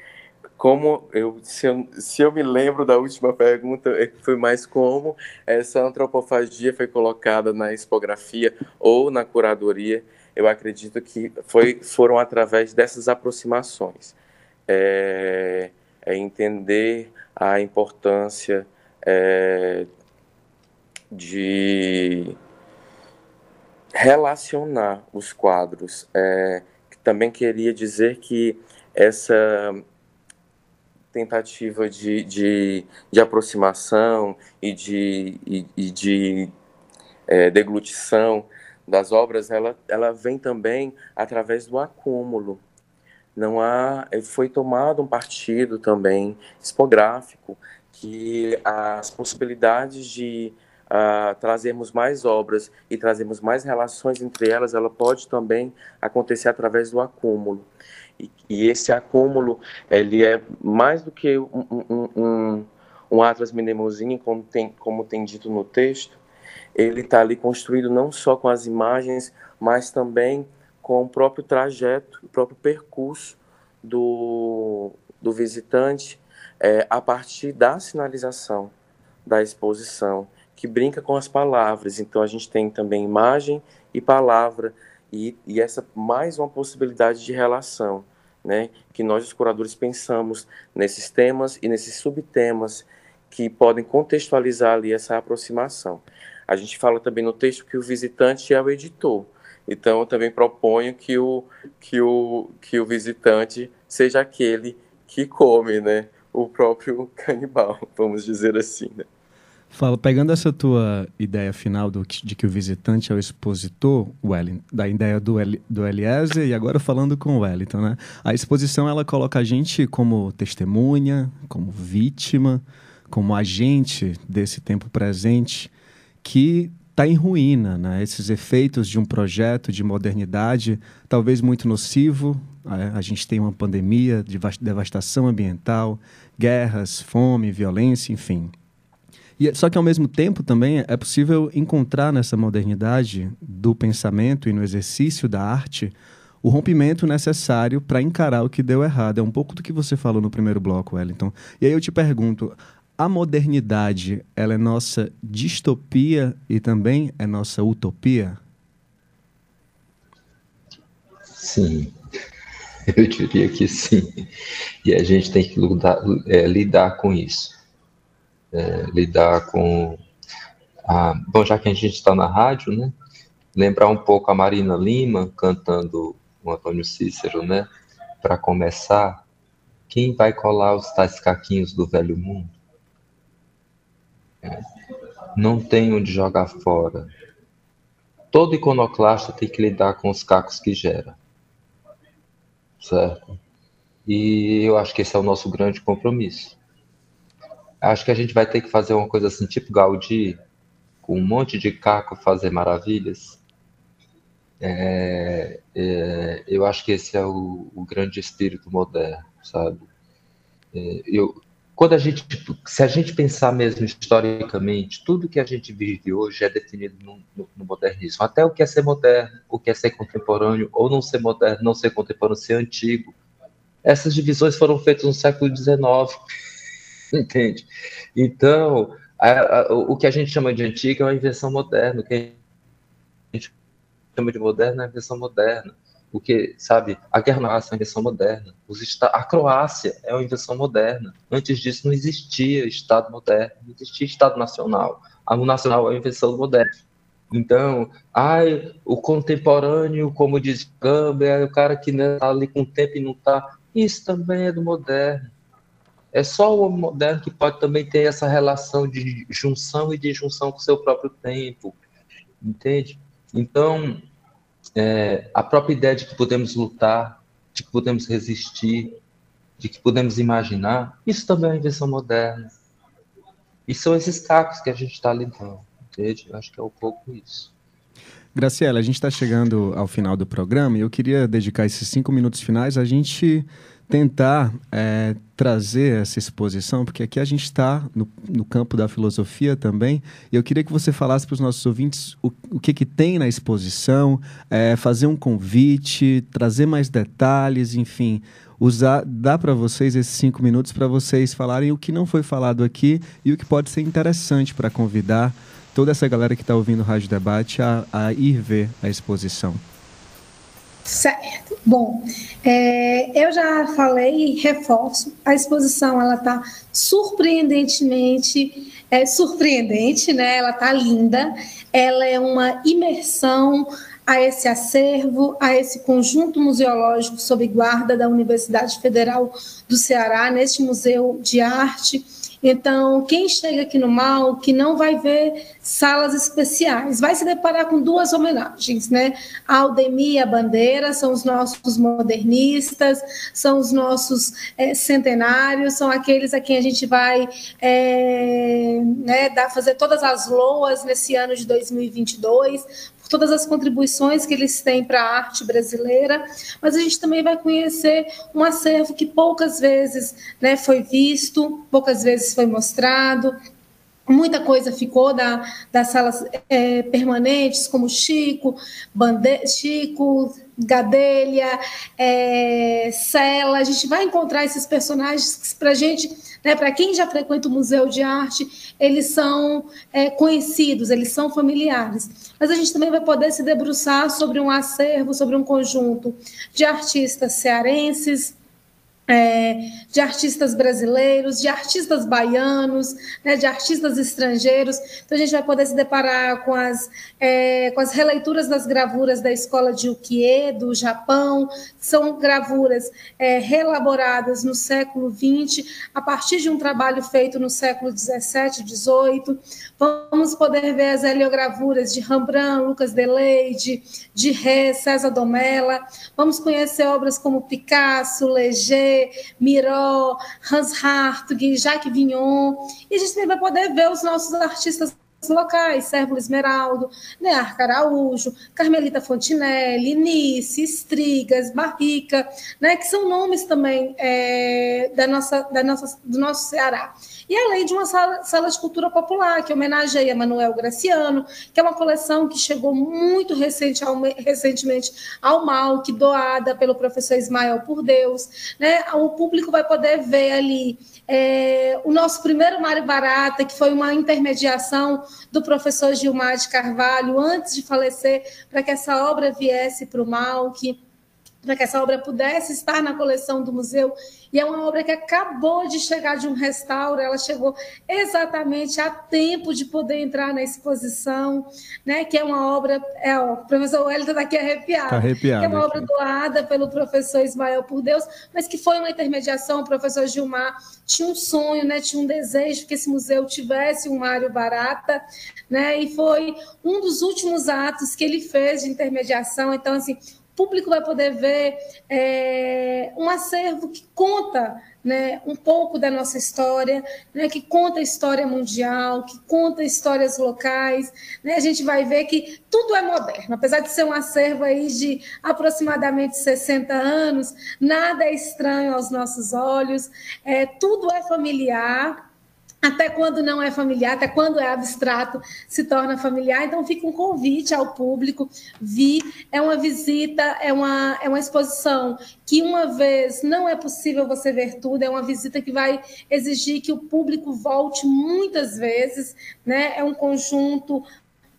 como eu se, eu se, eu me lembro da última pergunta, é foi mais como essa antropofagia foi colocada na expografia ou na curadoria, eu acredito que foi, foram através dessas aproximações. É, é entender a importância é, de relacionar os quadros. É, também queria dizer que essa tentativa de, de, de aproximação e de, e, e de é, deglutição das obras, ela, ela vem também através do acúmulo. Não há, foi tomado um partido também expográfico que as possibilidades de uh, trazermos mais obras e trazermos mais relações entre elas, ela pode também acontecer através do acúmulo. E, e esse acúmulo, ele é mais do que um, um, um, um atlas mnemosyne, como tem, como tem dito no texto, ele está ali construído não só com as imagens, mas também com o próprio trajeto, o próprio percurso do, do visitante é, a partir da sinalização da exposição, que brinca com as palavras. Então a gente tem também imagem e palavra, e, e essa mais uma possibilidade de relação né, que nós, os curadores, pensamos nesses temas e nesses subtemas que podem contextualizar ali essa aproximação. A gente fala também no texto que o visitante é o editor. Então, eu também proponho que o, que o, que o visitante seja aquele que come, né? O próprio canibal, vamos dizer assim, né? Fala, pegando essa tua ideia final do, de que o visitante é o expositor, Wellington, da ideia do, El, do Eliezer, e agora falando com o Wellington, né? A exposição, ela coloca a gente como testemunha, como vítima, como agente desse tempo presente que está em ruína, né? Esses efeitos de um projeto de modernidade, talvez muito nocivo. A gente tem uma pandemia, de devastação ambiental, guerras, fome, violência, enfim. E, só que, ao mesmo tempo, também é possível encontrar nessa modernidade do pensamento e no exercício da arte o rompimento necessário para encarar o que deu errado. É um pouco do que você falou no primeiro bloco, Wellington. E aí eu te pergunto, a modernidade, ela é nossa distopia e também é nossa utopia? Sim, eu diria que sim. E a gente tem que lidar, é, lidar com isso é, lidar com. A, bom, já que a gente está na rádio, né? Lembrar um pouco a Marina Lima cantando o Antônio Cícero, né? Para começar, quem vai colar os tais caquinhos do velho mundo? Não tem onde jogar fora. Todo iconoclasta tem que lidar com os cacos que gera. Certo? E eu acho que esse é o nosso grande compromisso. Acho que a gente vai ter que fazer uma coisa assim, tipo Gaudí, com um monte de caco fazer maravilhas. É, é, eu acho que esse é o, o grande espírito moderno, sabe? É, eu, quando a gente, se a gente pensar mesmo historicamente, tudo que a gente vive hoje é definido no, no, no, modernismo. Até o que é ser moderno, o que é ser contemporâneo, ou não ser moderno, não ser contemporâneo, ser antigo. Essas divisões foram feitas no século XIX, entende? Então, a, a, o que a gente chama de antigo é uma invenção moderna, o que a gente chama de moderno é uma invenção moderna. Porque, sabe, a guerra na é uma invenção moderna. a Croácia é uma invenção moderna. Antes disso não existia Estado moderno, não existia Estado nacional. A nacional é uma invenção moderna. Então, ai, o contemporâneo, como diz Gamba, é o cara que está ali com o tempo e não está. Isso também é do moderno. É só o homem moderno que pode também ter essa relação de junção e disjunção com o seu próprio tempo. Entende? Então, é, a própria ideia de que podemos lutar, de que podemos resistir, de que podemos imaginar, isso também é uma invenção moderna. E são esses cacos que a gente está lidando, entende? Eu acho que é um pouco isso. Graciela, a gente está chegando ao final do programa e eu queria dedicar esses cinco minutos finais a gente tentar é, trazer essa exposição, porque aqui a gente está no, no, campo da filosofia também, e eu queria que você falasse para os nossos ouvintes o, o que, que tem na exposição, é, fazer um convite, trazer mais detalhes, enfim, usar, dar para vocês esses cinco minutos para vocês falarem o que não foi falado aqui e o que pode ser interessante para convidar toda essa galera que está ouvindo o Rádio Debate a, a ir ver a exposição. Certo. Bom, é, eu já falei e reforço, a exposição ela está surpreendentemente é, surpreendente, né? Ela está linda, ela é uma imersão a esse acervo, a esse conjunto museológico sob guarda da Universidade Federal do Ceará, neste Museu de Arte então, quem chega aqui no mal, que não vai ver salas especiais, vai se deparar com duas homenagens, né? A Aldemir Bandeira são os nossos modernistas, são os nossos é, centenários, são aqueles a quem a gente vai é, né, dar, fazer todas as loas nesse ano de 2022, todas as contribuições que eles têm para a arte brasileira, mas a gente também vai conhecer um acervo que poucas vezes né, foi visto, poucas vezes foi mostrado, muita coisa ficou da, das salas é, permanentes, como Chico, Bande Chico, Gadelha, é, Sela. A gente vai encontrar esses personagens para gente né? Para quem já frequenta o Museu de Arte, eles são é, conhecidos, eles são familiares. Mas a gente também vai poder se debruçar sobre um acervo, sobre um conjunto de artistas cearenses, é, de artistas brasileiros, de artistas baianos, né, de artistas estrangeiros. Então, a gente vai poder se deparar com as, é, com as releituras das gravuras da escola de Ukiê, do Japão, são gravuras é, no século XX, a partir de um trabalho feito no século XVII, XVIII. Vamos poder ver as heliogravuras de Rembrandt, Lucas Deleide, de Ré, César Domela. Vamos conhecer obras como Picasso, Leger, Miró, Hans Hartog, Jacques Vignon, e a gente também vai poder ver os nossos artistas locais, Sérvulo Esmeraldo, Nearca Araújo, Carmelita Fontinelli, Nice, Estrigas, Barrica, né, que são nomes também é, da nossa, da nossa, do nosso Ceará. E além de uma sala, sala, de cultura popular, que homenageia Manuel Graciano, que é uma coleção que chegou muito recente ao, recentemente ao mal, que doada pelo professor Ismael por Deus. Né? O público vai poder ver ali é, o nosso primeiro Mário Barata, que foi uma intermediação do professor Gilmar de Carvalho, antes de falecer, para que essa obra viesse para o mal, que para que essa obra pudesse estar na coleção do museu. E é uma obra que acabou de chegar de um restauro, ela chegou exatamente a tempo de poder entrar na exposição, né? que é uma obra, é, ó, o professor Wellington está aqui arrepiado, tá arrepiado é uma obra doada pelo professor Ismael por Deus, mas que foi uma intermediação, o professor Gilmar tinha um sonho, né? tinha um desejo que esse museu tivesse um Mário Barata, né? e foi um dos últimos atos que ele fez de intermediação, então, assim, público vai poder ver é, um acervo que conta né, um pouco da nossa história, né, que conta a história mundial, que conta histórias locais. Né, a gente vai ver que tudo é moderno, apesar de ser um acervo aí de aproximadamente 60 anos, nada é estranho aos nossos olhos, é, tudo é familiar, até quando não é familiar, até quando é abstrato, se torna familiar. Então, fica um convite ao público vir. É uma visita, é uma, é uma exposição que, uma vez, não é possível você ver tudo, é uma visita que vai exigir que o público volte muitas vezes. Né? É um conjunto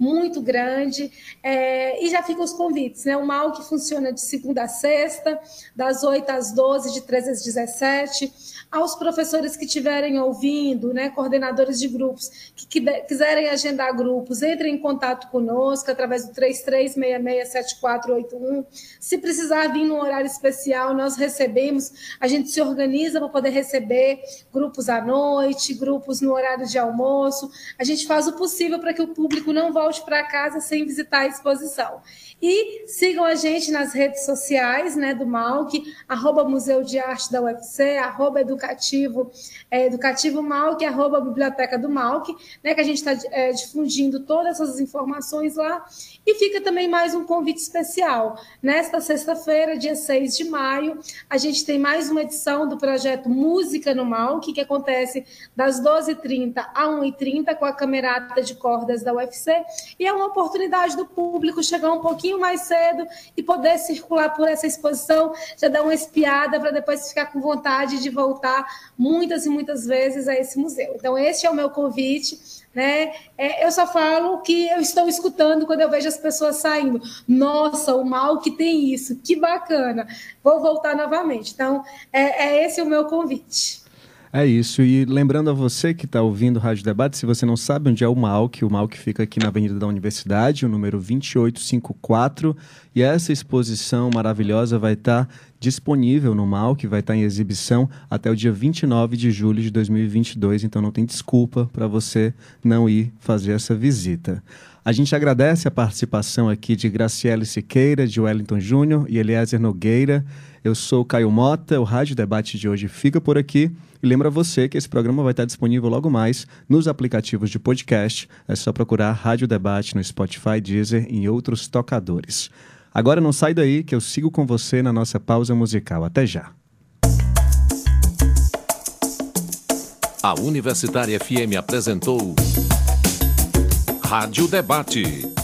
muito grande. É, e já ficam os convites, né? O MAL que funciona de segunda a sexta, das 8 às 12, de 13 às 17 aos professores que estiverem ouvindo, né, coordenadores de grupos, que, quiserem agendar grupos, entrem em contato conosco através do 33667481. Se precisar vir num horário especial, nós recebemos, a gente se organiza para poder receber grupos à noite, grupos no horário de almoço. A gente faz o possível para que o público não volte para casa sem visitar a exposição. E sigam a gente nas redes sociais né, do MAUC, arroba Museu de Arte da UFC, arroba Educativo, é, Educativo MAUC, arroba Biblioteca do MAUC, né, que a gente está é, difundindo todas essas informações lá. E fica também mais um convite especial. Nesta sexta-feira, dia 6 de maio, a gente tem mais uma edição do projeto Música no MAUC, que acontece das 12h30 a 1h30 com a Camerata de Cordas da UFC. E é uma oportunidade do público chegar um pouquinho mais cedo e poder circular por essa exposição, já dar uma espiada para depois ficar com vontade de voltar muitas e muitas vezes a esse museu. Então, este é o meu convite. Né? É, eu só falo que eu estou escutando quando eu vejo as pessoas saindo. Nossa, o mal que tem isso, que bacana. Vou voltar novamente. Então, é, é esse o meu convite. É isso. E lembrando a você que está ouvindo o Rádio Debate, se você não sabe onde é o MAUC, o MAUC fica aqui na Avenida da Universidade, o número 2854. E essa exposição maravilhosa vai estar tá disponível no MAUC, vai estar tá em exibição até o dia 29 de julho de 2022. Então não tem desculpa para você não ir fazer essa visita. A gente agradece a participação aqui de Graciele Siqueira, de Wellington Júnior e Eliezer Nogueira. Eu sou Caio Mota, o Rádio Debate de hoje fica por aqui. E lembra você que esse programa vai estar disponível logo mais nos aplicativos de podcast. É só procurar Rádio Debate no Spotify, Deezer e em outros tocadores. Agora não sai daí que eu sigo com você na nossa pausa musical. Até já. A Universitária FM apresentou Rádio Debate,